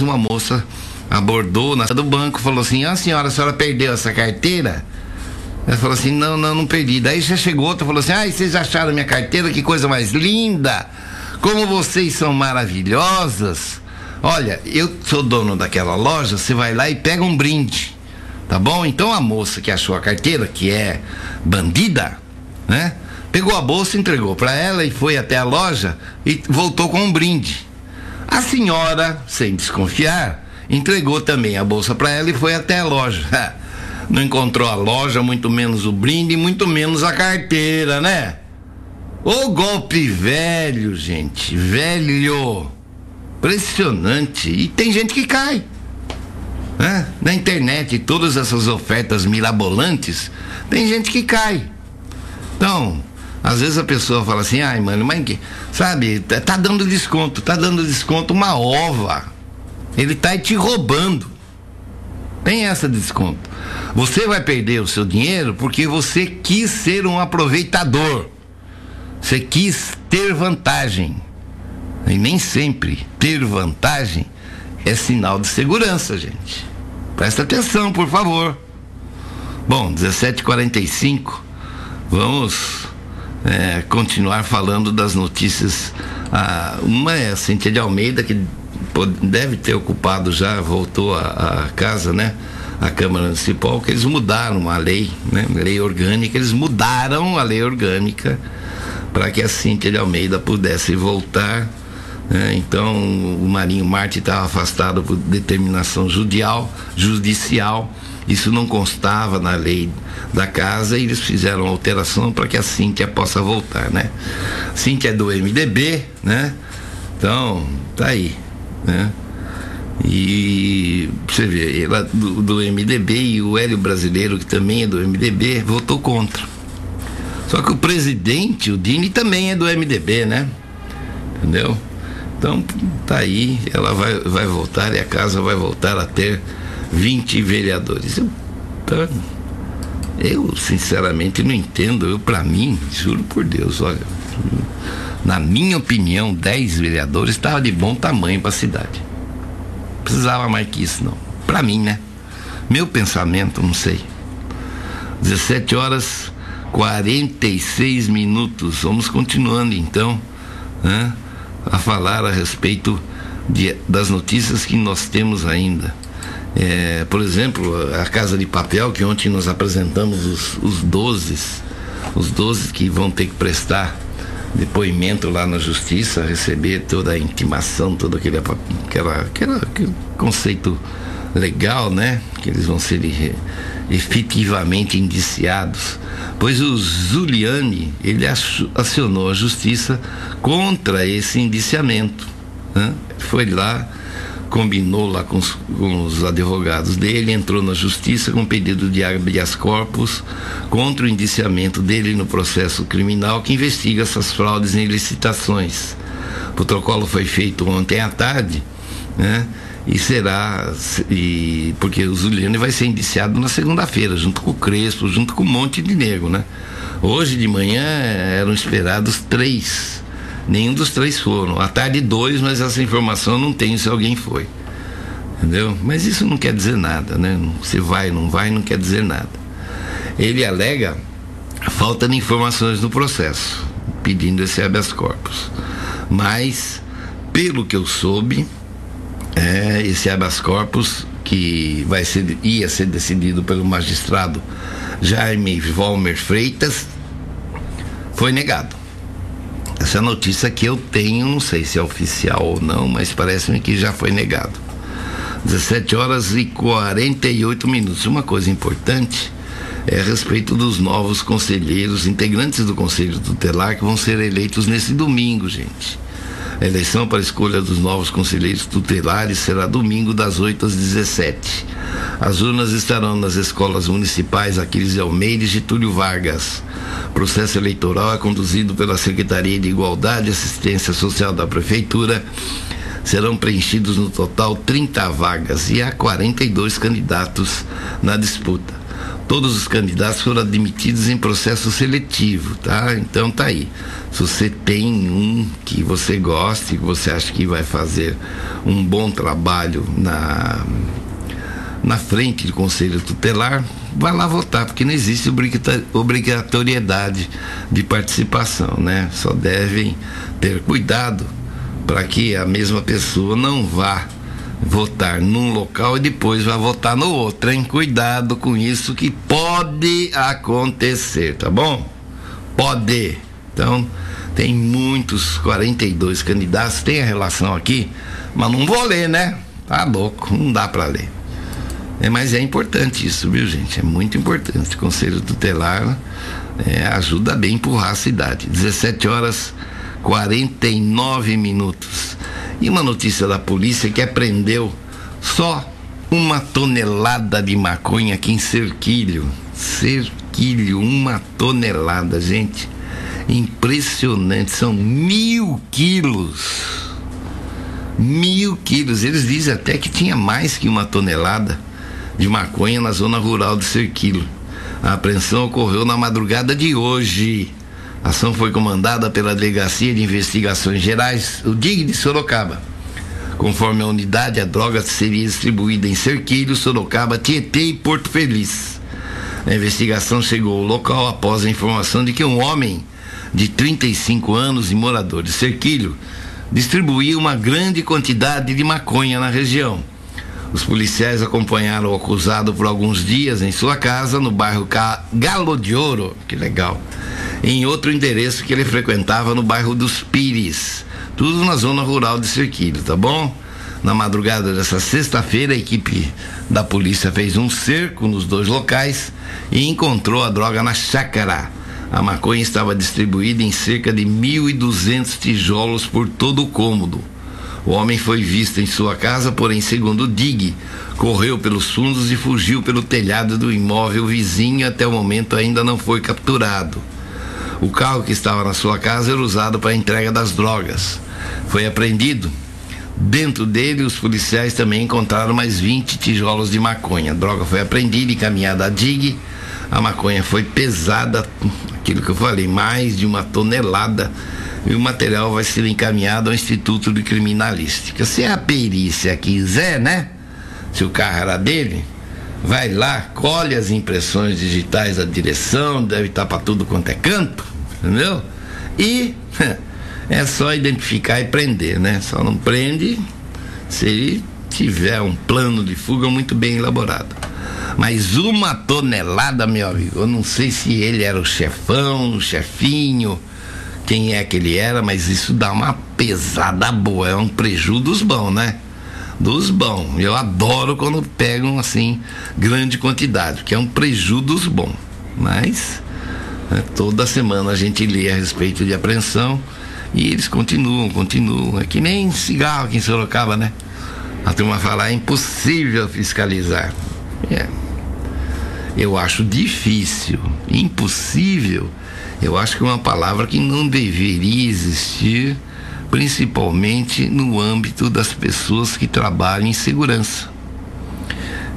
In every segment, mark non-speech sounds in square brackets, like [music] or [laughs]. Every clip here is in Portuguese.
uma moça abordou na do banco, falou assim: "Ah, senhora, a senhora perdeu essa carteira?" Ela falou assim: "Não, não, não perdi". Daí já chegou outra, falou assim: "Ai, vocês acharam minha carteira? Que coisa mais linda! Como vocês são maravilhosas!" Olha, eu sou dono daquela loja, você vai lá e pega um brinde. Tá bom? Então a moça que achou a carteira, que é bandida, né? Pegou a bolsa, entregou para ela e foi até a loja e voltou com um brinde. A senhora, sem desconfiar, entregou também a bolsa para ela e foi até a loja. [laughs] Não encontrou a loja, muito menos o brinde, muito menos a carteira, né? O golpe velho, gente, velho. Impressionante. E tem gente que cai. Né? Na internet, todas essas ofertas mirabolantes, tem gente que cai. Então, às vezes a pessoa fala assim, ai, mano, mas que, sabe, tá, tá dando desconto, tá dando desconto uma ova. Ele tá te roubando. Tem essa desconto. Você vai perder o seu dinheiro porque você quis ser um aproveitador. Você quis ter vantagem. E nem sempre ter vantagem é sinal de segurança, gente. Presta atenção, por favor. Bom, 17h45, vamos é, continuar falando das notícias. Ah, uma é a Cintia de Almeida, que deve ter ocupado já, voltou à casa, né? A Câmara Municipal, que eles mudaram a lei, né? Lei orgânica, eles mudaram a lei orgânica para que a Cintia de Almeida pudesse voltar. Né? Então, o Marinho Marte estava afastado por determinação judicial, judicial. Isso não constava na lei da casa e eles fizeram alteração para que a Cíntia possa voltar, né? Cíntia é do MDB, né? Então, tá aí, né? E você vê, ela do, do MDB e o Hélio Brasileiro, que também é do MDB, votou contra. Só que o presidente, o Dini, também é do MDB, né? Entendeu? Então, tá aí, ela vai, vai voltar e a casa vai voltar a ter 20 vereadores. Eu, eu sinceramente não entendo. Eu, para mim, juro por Deus, olha, na minha opinião, 10 vereadores estava de bom tamanho para a cidade. Precisava mais que isso, não. Para mim, né? Meu pensamento, não sei. 17 horas 46 minutos. Vamos continuando então, né, a falar a respeito de, das notícias que nós temos ainda. É, por exemplo, a Casa de Papel, que ontem nós apresentamos os, os 12, os 12 que vão ter que prestar depoimento lá na justiça, receber toda a intimação, todo aquele, aquela, aquele conceito legal, né? Que eles vão ser efetivamente indiciados. Pois o Zuliani, ele acionou a justiça contra esse indiciamento. Né? Foi lá combinou lá com os, com os, advogados dele, entrou na justiça com pedido de habeas corpus contra o indiciamento dele no processo criminal que investiga essas fraudes em licitações. O protocolo foi feito ontem à tarde, né? E será, e, porque o Zuliani vai ser indiciado na segunda-feira, junto com o Crespo, junto com um monte de nego, né? Hoje de manhã eram esperados três Nenhum dos três foram. À tarde, dois, mas essa informação não tenho se alguém foi. Entendeu? Mas isso não quer dizer nada, né? Se vai, não vai, não quer dizer nada. Ele alega falta de informações no processo, pedindo esse habeas corpus. Mas, pelo que eu soube, é, esse habeas corpus que vai ser, ia ser decidido pelo magistrado Jaime Volmer Freitas foi negado. Essa notícia que eu tenho, não sei se é oficial ou não, mas parece-me que já foi negado. 17 horas e 48 minutos. Uma coisa importante é a respeito dos novos conselheiros, integrantes do Conselho Tutelar, que vão ser eleitos nesse domingo, gente. A eleição para a escolha dos novos conselheiros tutelares será domingo das 8 às 17. As urnas estarão nas escolas municipais Aquiles de Almeida e Getúlio Vargas. O processo eleitoral é conduzido pela Secretaria de Igualdade e Assistência Social da Prefeitura. Serão preenchidos no total 30 vagas e há 42 candidatos na disputa. Todos os candidatos foram admitidos em processo seletivo, tá? Então tá aí. Se você tem um que você goste, que você acha que vai fazer um bom trabalho na na frente do Conselho Tutelar, vai lá votar, porque não existe obrigatoriedade de participação, né? Só devem ter cuidado para que a mesma pessoa não vá votar num local e depois vai votar no outro, hein? Cuidado com isso que pode acontecer, tá bom? Pode. Então, tem muitos 42 candidatos, tem a relação aqui, mas não vou ler, né? Tá louco, não dá para ler. É, mas é importante isso, viu, gente? É muito importante. O Conselho Tutelar é, ajuda bem a empurrar a cidade. 17 horas 49 minutos. E uma notícia da polícia que apreendeu só uma tonelada de maconha aqui em Cerquilho. Cerquilho, uma tonelada, gente. Impressionante, são mil quilos. Mil quilos. Eles dizem até que tinha mais que uma tonelada de maconha na zona rural de Cerquilho. A apreensão ocorreu na madrugada de hoje a ação foi comandada pela Delegacia de Investigações Gerais, o DIG de Sorocaba. Conforme a unidade, a droga seria distribuída em Cerquilho, Sorocaba, Tietê e Porto Feliz. A investigação chegou ao local após a informação de que um homem de 35 anos e morador de Cerquilho distribuía uma grande quantidade de maconha na região. Os policiais acompanharam o acusado por alguns dias em sua casa no bairro Galo de Ouro, que legal, em outro endereço que ele frequentava no bairro dos Pires, tudo na zona rural de Cerquilho, tá bom? Na madrugada dessa sexta-feira, a equipe da polícia fez um cerco nos dois locais e encontrou a droga na chácara. A maconha estava distribuída em cerca de 1.200 tijolos por todo o cômodo. O homem foi visto em sua casa, porém, segundo o DIG, correu pelos fundos e fugiu pelo telhado do imóvel vizinho até o momento ainda não foi capturado. O carro que estava na sua casa era usado para a entrega das drogas. Foi apreendido. Dentro dele, os policiais também encontraram mais 20 tijolos de maconha. A droga foi apreendida e encaminhada à DIG. A maconha foi pesada, aquilo que eu falei, mais de uma tonelada e o material vai ser encaminhado ao Instituto de Criminalística. Se a perícia quiser, né? Se o carro era dele, vai lá, colhe as impressões digitais da direção, deve estar para tudo quanto é canto, entendeu? E [laughs] é só identificar e prender, né? Só não prende se tiver um plano de fuga muito bem elaborado. Mas uma tonelada, meu amigo, eu não sei se ele era o chefão, o chefinho quem é que ele era, mas isso dá uma pesada boa, é um prejuízo dos bons, né? Dos bons. Eu adoro quando pegam assim grande quantidade, que é um prejuízo dos bons. Mas né, toda semana a gente lê a respeito de apreensão e eles continuam, continuam. É que nem cigarro aqui em Sorocaba, né? A turma fala, é impossível fiscalizar. É. Eu acho difícil, impossível eu acho que é uma palavra que não deveria existir, principalmente no âmbito das pessoas que trabalham em segurança.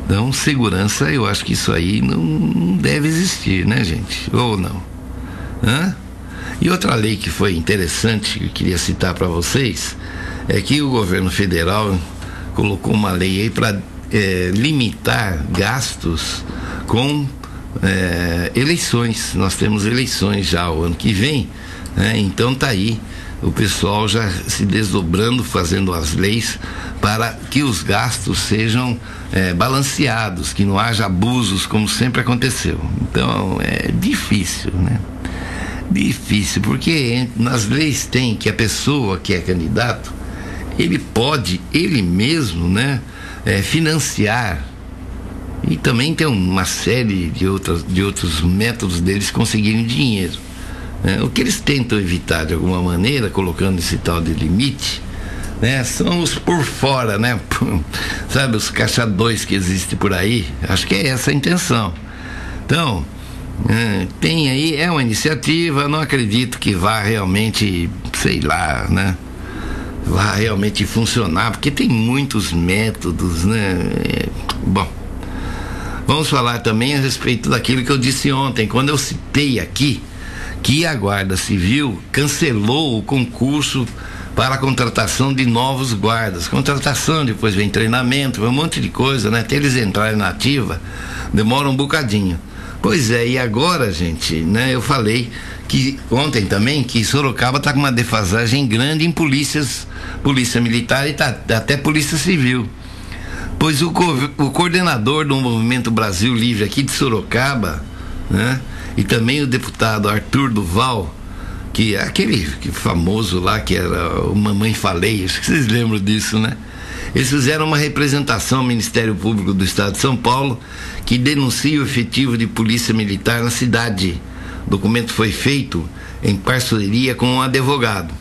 Então, segurança, eu acho que isso aí não, deve existir, né, gente? Ou não? Hã? E outra lei que foi interessante, que eu queria citar para vocês, é que o governo federal colocou uma lei aí para é, limitar gastos com é, eleições. Nós temos eleições já o ano que vem, né? então tá aí o pessoal já se desdobrando, fazendo as leis para que os gastos sejam é, balanceados, que não haja abusos como sempre aconteceu. Então é difícil, né? Difícil, porque nas leis tem que a pessoa que é candidato, ele pode, ele mesmo, né, é, financiar e também tem uma série de, outras, de outros métodos deles conseguirem dinheiro. Né? O que eles tentam evitar de alguma maneira, colocando esse tal de limite, né? São os por fora, né? [laughs] Sabe, os caçadores que existem por aí. Acho que é essa a intenção. Então, é, tem aí, é uma iniciativa, não acredito que vá realmente, sei lá, né? Vá realmente funcionar, porque tem muitos métodos, né? É, bom Vamos falar também a respeito daquilo que eu disse ontem, quando eu citei aqui que a Guarda Civil cancelou o concurso para a contratação de novos guardas. Contratação, depois vem treinamento, vem um monte de coisa, né? Até eles entrarem na ativa, demora um bocadinho. Pois é, e agora, gente, né? Eu falei que ontem também que Sorocaba está com uma defasagem grande em polícias, polícia militar e tá, até polícia civil. Pois o, o coordenador do Movimento Brasil Livre aqui de Sorocaba, né? E também o deputado Arthur Duval, que é aquele que famoso lá que era o Mamãe Falei, acho que vocês lembram disso, né? Eles fizeram uma representação ao Ministério Público do Estado de São Paulo que denuncia o efetivo de polícia militar na cidade. O documento foi feito em parceria com um advogado.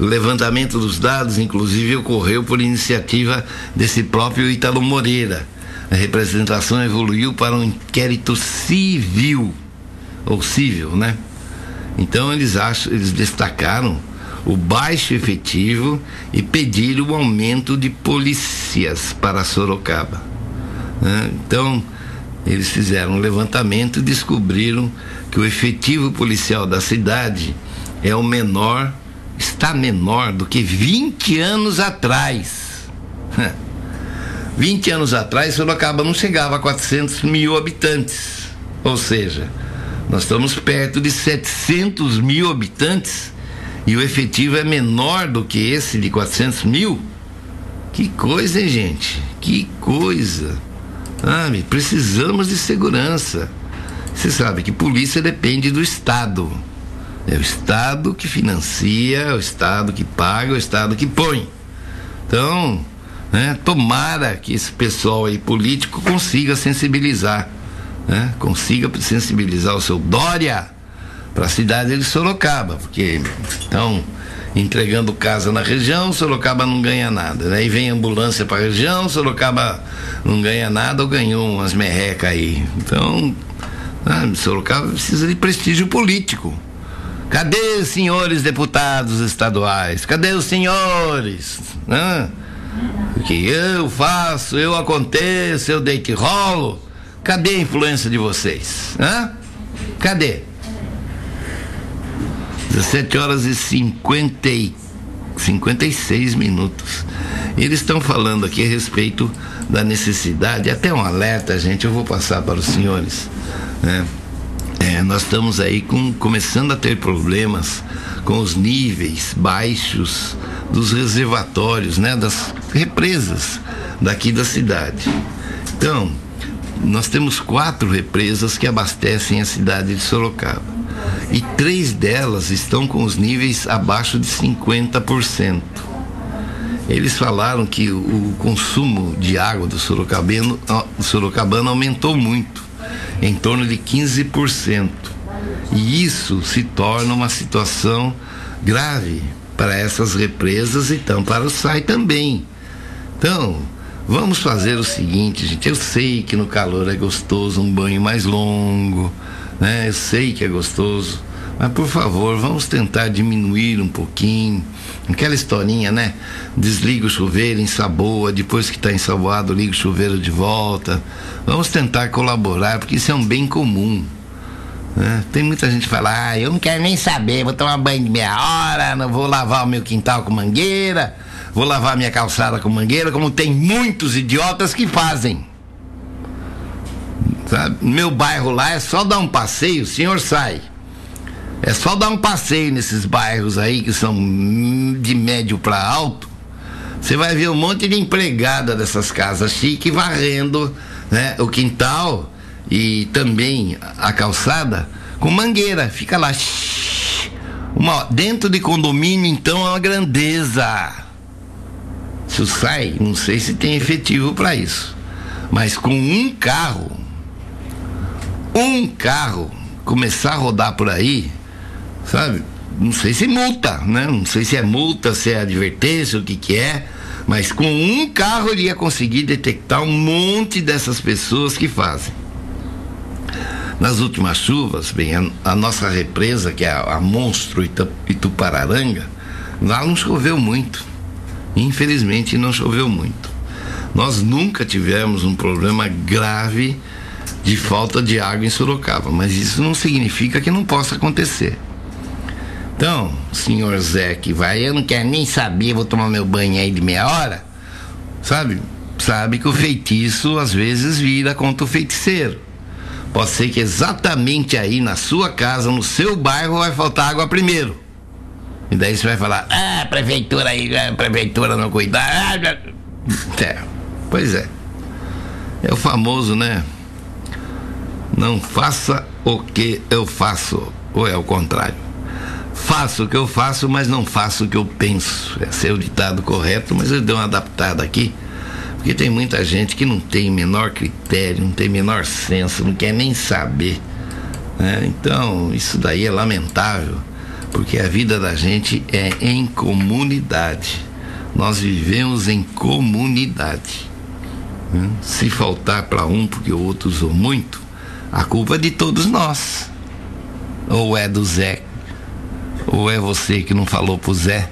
O levantamento dos dados, inclusive, ocorreu por iniciativa desse próprio Italo Moreira. A representação evoluiu para um inquérito civil, ou civil, né? Então eles acham, eles destacaram o baixo efetivo e pediram o aumento de polícias para Sorocaba. Né? Então eles fizeram um levantamento e descobriram que o efetivo policial da cidade é o menor, está menor do que 20 anos atrás. [laughs] 20 anos atrás, Sorocaba não chegava a 400 mil habitantes. Ou seja, nós estamos perto de 700 mil habitantes e o efetivo é menor do que esse de 400 mil. Que coisa, hein, gente? Que coisa. Sabe? Precisamos de segurança. Você sabe que polícia depende do Estado. É o Estado que financia, é o Estado que paga, é o Estado que põe. Então, né, tomara que esse pessoal aí político consiga sensibilizar né, consiga sensibilizar o seu Dória para a cidade de Sorocaba, porque estão entregando casa na região, Sorocaba não ganha nada. Daí vem ambulância para a região, Sorocaba não ganha nada ou ganhou umas merrecas aí. Então, ah, Sorocaba precisa de prestígio político. Cadê os senhores deputados estaduais? Cadê os senhores? Ah, que eu faço, eu aconteço, eu deito e rolo. Cadê a influência de vocês? Hã? Cadê? 17 horas e 50 e 56 minutos. Eles estão falando aqui a respeito da necessidade, até um alerta, gente, eu vou passar para os senhores. Né? É, nós estamos aí com, começando a ter problemas com os níveis baixos dos reservatórios, né, das represas daqui da cidade. Então, nós temos quatro represas que abastecem a cidade de Sorocaba. E três delas estão com os níveis abaixo de 50%. Eles falaram que o consumo de água do sorocabano, do sorocabano aumentou muito, em torno de 15%. E isso se torna uma situação grave para essas represas e então para o SAI também. Então, Vamos fazer o seguinte, gente. Eu sei que no calor é gostoso um banho mais longo, né? Eu sei que é gostoso. Mas por favor, vamos tentar diminuir um pouquinho. Aquela historinha, né? Desliga o chuveiro, ensaboa, depois que está ensaboado, liga o chuveiro de volta. Vamos tentar colaborar, porque isso é um bem comum. Né? Tem muita gente que fala, ah, eu não quero nem saber, vou tomar banho de meia hora, não vou lavar o meu quintal com mangueira vou lavar minha calçada com mangueira, como tem muitos idiotas que fazem. Sabe? Meu bairro lá é só dar um passeio, o senhor sai. É só dar um passeio nesses bairros aí que são de médio para alto. Você vai ver um monte de empregada dessas casas chique varrendo né, o quintal e também a calçada com mangueira. Fica lá. Uma, dentro de condomínio, então, é uma grandeza. Se o SAI, não sei se tem efetivo para isso. Mas com um carro, um carro começar a rodar por aí, sabe? Não sei se multa, né? Não sei se é multa, se é advertência, o que que é. Mas com um carro ele ia conseguir detectar um monte dessas pessoas que fazem. Nas últimas chuvas, bem, a, a nossa represa, que é a, a Monstro Itupararanga, lá não choveu muito. Infelizmente não choveu muito. Nós nunca tivemos um problema grave de falta de água em Sorocaba, mas isso não significa que não possa acontecer. Então, senhor Zé que vai, eu não quero nem saber, vou tomar meu banho aí de meia hora, sabe? Sabe que o feitiço às vezes vira contra o feiticeiro. Pode ser que exatamente aí na sua casa, no seu bairro, vai faltar água primeiro. E daí você vai falar, ah, prefeitura aí, a prefeitura não cuidar. É, pois é. É o famoso, né? Não faça o que eu faço. Ou é o contrário? Faço o que eu faço, mas não faço o que eu penso. Esse é o ditado correto, mas eu dei uma adaptada aqui. Porque tem muita gente que não tem menor critério, não tem menor senso, não quer nem saber. Né? Então, isso daí é lamentável, porque a vida da gente é em comunidade. Nós vivemos em comunidade. Né? Se faltar para um porque o outro usou muito, a culpa é de todos nós. Ou é do Zé, ou é você que não falou pro Zé.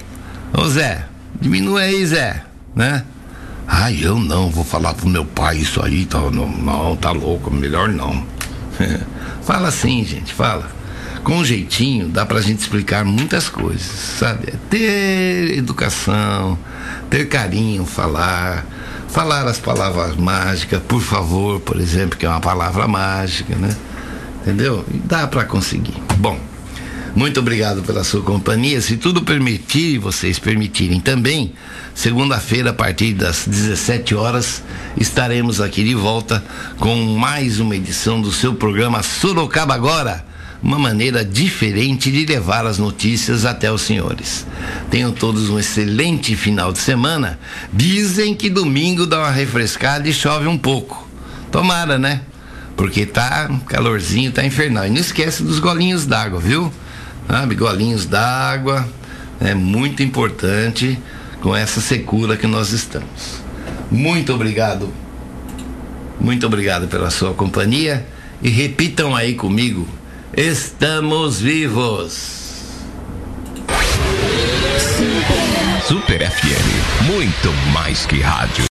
Ô Zé, diminua aí, Zé, né? Ai, eu não, vou falar pro meu pai isso aí, tá, não, não tá louco, melhor não. [laughs] fala assim, gente, fala. Com um jeitinho dá pra gente explicar muitas coisas, sabe? É ter educação, ter carinho, falar falar as palavras mágicas, por favor, por exemplo, que é uma palavra mágica, né? Entendeu? E dá para conseguir. Bom, muito obrigado pela sua companhia. Se tudo permitir e vocês permitirem também, segunda-feira, a partir das 17 horas, estaremos aqui de volta com mais uma edição do seu programa Sorocaba Agora uma maneira diferente de levar as notícias até os senhores. Tenham todos um excelente final de semana. Dizem que domingo dá uma refrescada e chove um pouco. Tomara, né? Porque tá calorzinho, tá infernal. E não esquece dos golinhos d'água, viu? Sabe, golinhos d'água é muito importante com essa secura que nós estamos. Muito obrigado. Muito obrigado pela sua companhia e repitam aí comigo Estamos vivos. Super FM, muito mais que rádio.